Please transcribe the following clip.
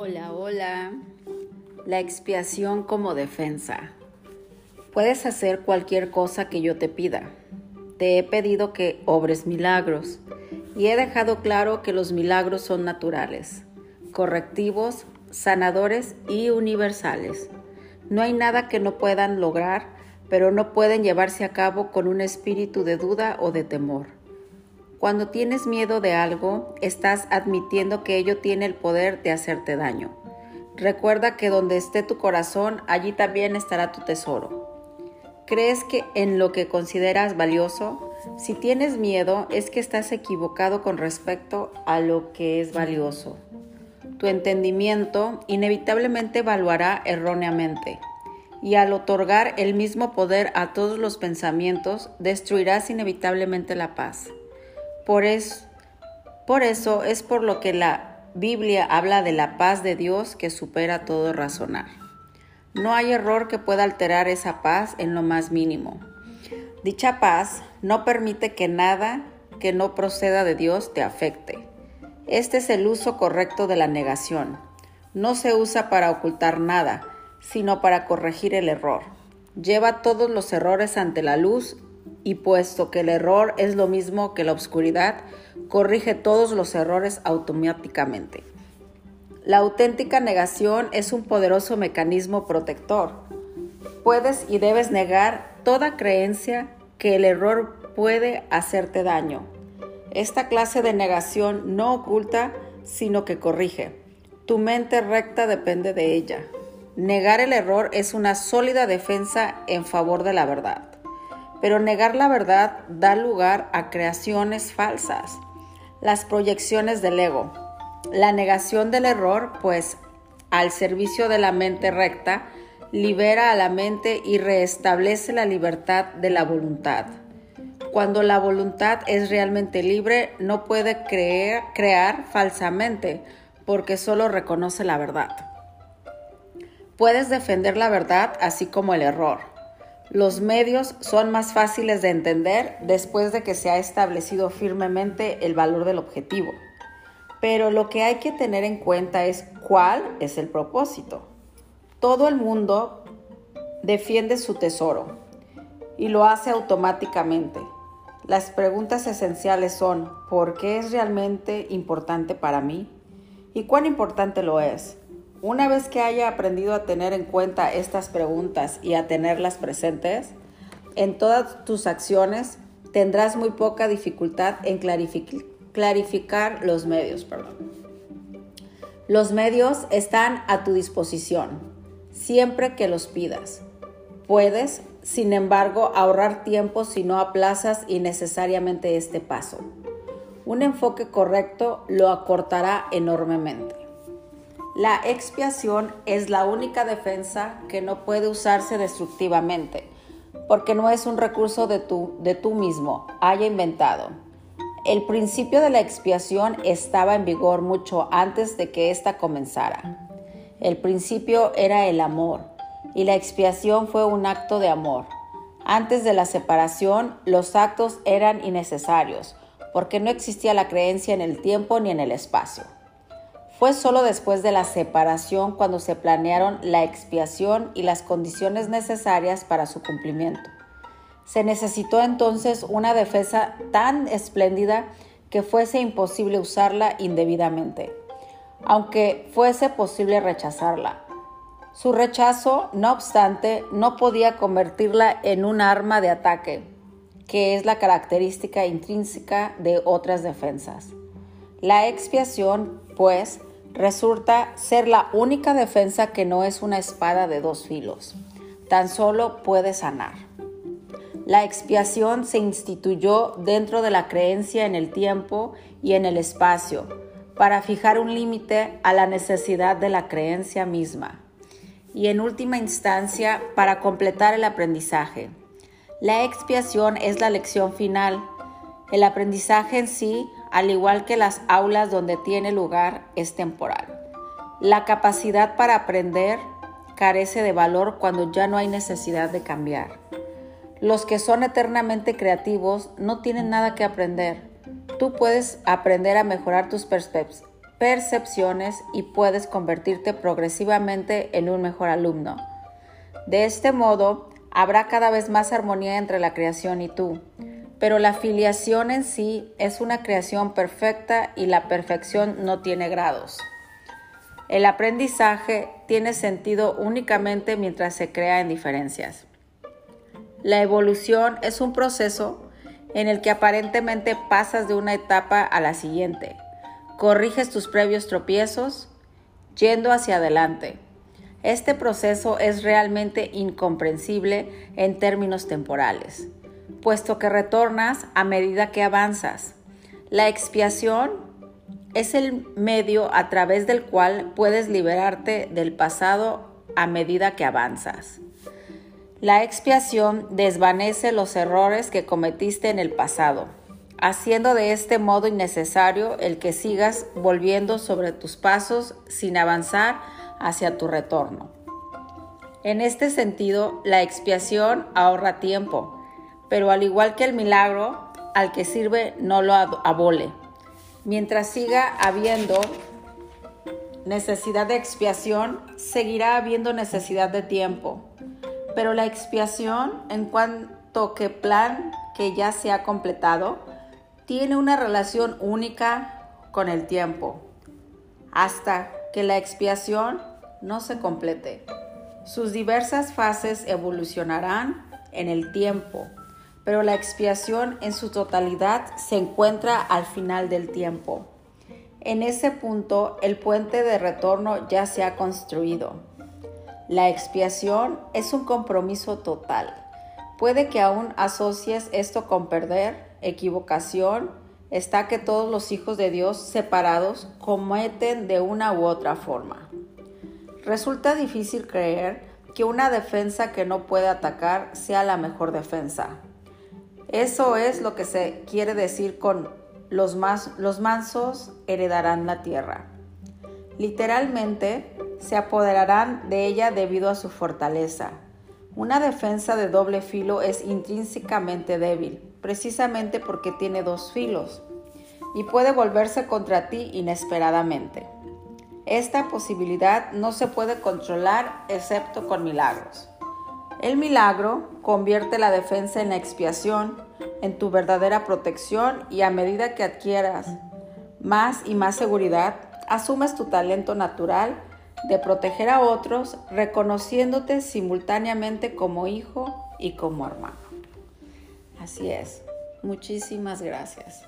Hola, hola. La expiación como defensa. Puedes hacer cualquier cosa que yo te pida. Te he pedido que obres milagros y he dejado claro que los milagros son naturales, correctivos, sanadores y universales. No hay nada que no puedan lograr, pero no pueden llevarse a cabo con un espíritu de duda o de temor. Cuando tienes miedo de algo, estás admitiendo que ello tiene el poder de hacerte daño. Recuerda que donde esté tu corazón, allí también estará tu tesoro. ¿Crees que en lo que consideras valioso? Si tienes miedo, es que estás equivocado con respecto a lo que es valioso. Tu entendimiento inevitablemente evaluará erróneamente y al otorgar el mismo poder a todos los pensamientos, destruirás inevitablemente la paz. Por, eso es por lo que la Biblia habla de la paz de Dios que supera todo razonar. No hay error que pueda alterar esa paz en lo más mínimo. Dicha paz no permite que nada que no proceda de Dios te afecte. Este es el uso correcto de la negación. No se usa para ocultar nada, sino para corregir el error. Lleva todos los errores ante la luz y puesto que el error es lo mismo que la oscuridad, corrige todos los errores automáticamente. La auténtica negación es un poderoso mecanismo protector. Puedes y debes negar toda creencia que el error puede hacerte daño. Esta clase de negación no oculta, sino que corrige. Tu mente recta depende de ella. Negar el error es una sólida defensa en favor de la verdad. Pero negar la verdad da lugar a creaciones falsas, las proyecciones del ego, la negación del error, pues al servicio de la mente recta, libera a la mente y restablece la libertad de la voluntad. Cuando la voluntad es realmente libre, no puede creer, crear falsamente, porque solo reconoce la verdad. Puedes defender la verdad así como el error. Los medios son más fáciles de entender después de que se ha establecido firmemente el valor del objetivo. Pero lo que hay que tener en cuenta es cuál es el propósito. Todo el mundo defiende su tesoro y lo hace automáticamente. Las preguntas esenciales son, ¿por qué es realmente importante para mí? ¿Y cuán importante lo es? Una vez que haya aprendido a tener en cuenta estas preguntas y a tenerlas presentes, en todas tus acciones tendrás muy poca dificultad en clarificar los medios. Los medios están a tu disposición, siempre que los pidas. Puedes, sin embargo, ahorrar tiempo si no aplazas innecesariamente este paso. Un enfoque correcto lo acortará enormemente. La expiación es la única defensa que no puede usarse destructivamente, porque no es un recurso de tú, de tú mismo, haya inventado. El principio de la expiación estaba en vigor mucho antes de que ésta comenzara. El principio era el amor, y la expiación fue un acto de amor. Antes de la separación, los actos eran innecesarios, porque no existía la creencia en el tiempo ni en el espacio. Fue solo después de la separación cuando se planearon la expiación y las condiciones necesarias para su cumplimiento. Se necesitó entonces una defensa tan espléndida que fuese imposible usarla indebidamente, aunque fuese posible rechazarla. Su rechazo, no obstante, no podía convertirla en un arma de ataque, que es la característica intrínseca de otras defensas. La expiación, pues, resulta ser la única defensa que no es una espada de dos filos. Tan solo puede sanar. La expiación se instituyó dentro de la creencia en el tiempo y en el espacio para fijar un límite a la necesidad de la creencia misma y en última instancia para completar el aprendizaje. La expiación es la lección final. El aprendizaje en sí al igual que las aulas donde tiene lugar, es temporal. La capacidad para aprender carece de valor cuando ya no hay necesidad de cambiar. Los que son eternamente creativos no tienen nada que aprender. Tú puedes aprender a mejorar tus percepciones y puedes convertirte progresivamente en un mejor alumno. De este modo, habrá cada vez más armonía entre la creación y tú, pero la filiación en sí es una creación perfecta y la perfección no tiene grados. El aprendizaje tiene sentido únicamente mientras se crea en diferencias. La evolución es un proceso en el que aparentemente pasas de una etapa a la siguiente. Corriges tus previos tropiezos yendo hacia adelante. Este proceso es realmente incomprensible en términos temporales, puesto que retornas a medida que avanzas. La expiación es el medio a través del cual puedes liberarte del pasado a medida que avanzas. La expiación desvanece los errores que cometiste en el pasado, haciendo de este modo innecesario el que sigas volviendo sobre tus pasos sin avanzar hacia tu retorno. En este sentido, la expiación ahorra tiempo, pero al igual que el milagro, al que sirve no lo abole. Mientras siga habiendo necesidad de expiación, seguirá habiendo necesidad de tiempo. Pero la expiación, en cuanto que plan que ya se ha completado, tiene una relación única con el tiempo, hasta que la expiación no se complete. Sus diversas fases evolucionarán en el tiempo pero la expiación en su totalidad se encuentra al final del tiempo. En ese punto el puente de retorno ya se ha construido. La expiación es un compromiso total. Puede que aún asocies esto con perder, equivocación, está que todos los hijos de Dios separados cometen de una u otra forma. Resulta difícil creer que una defensa que no puede atacar sea la mejor defensa. Eso es lo que se quiere decir con los, los mansos heredarán la tierra. Literalmente, se apoderarán de ella debido a su fortaleza. Una defensa de doble filo es intrínsecamente débil, precisamente porque tiene dos filos, y puede volverse contra ti inesperadamente. Esta posibilidad no se puede controlar excepto con milagros. El milagro convierte la defensa en expiación, en tu verdadera protección y a medida que adquieras más y más seguridad, asumes tu talento natural de proteger a otros, reconociéndote simultáneamente como hijo y como hermano. Así es. Muchísimas gracias.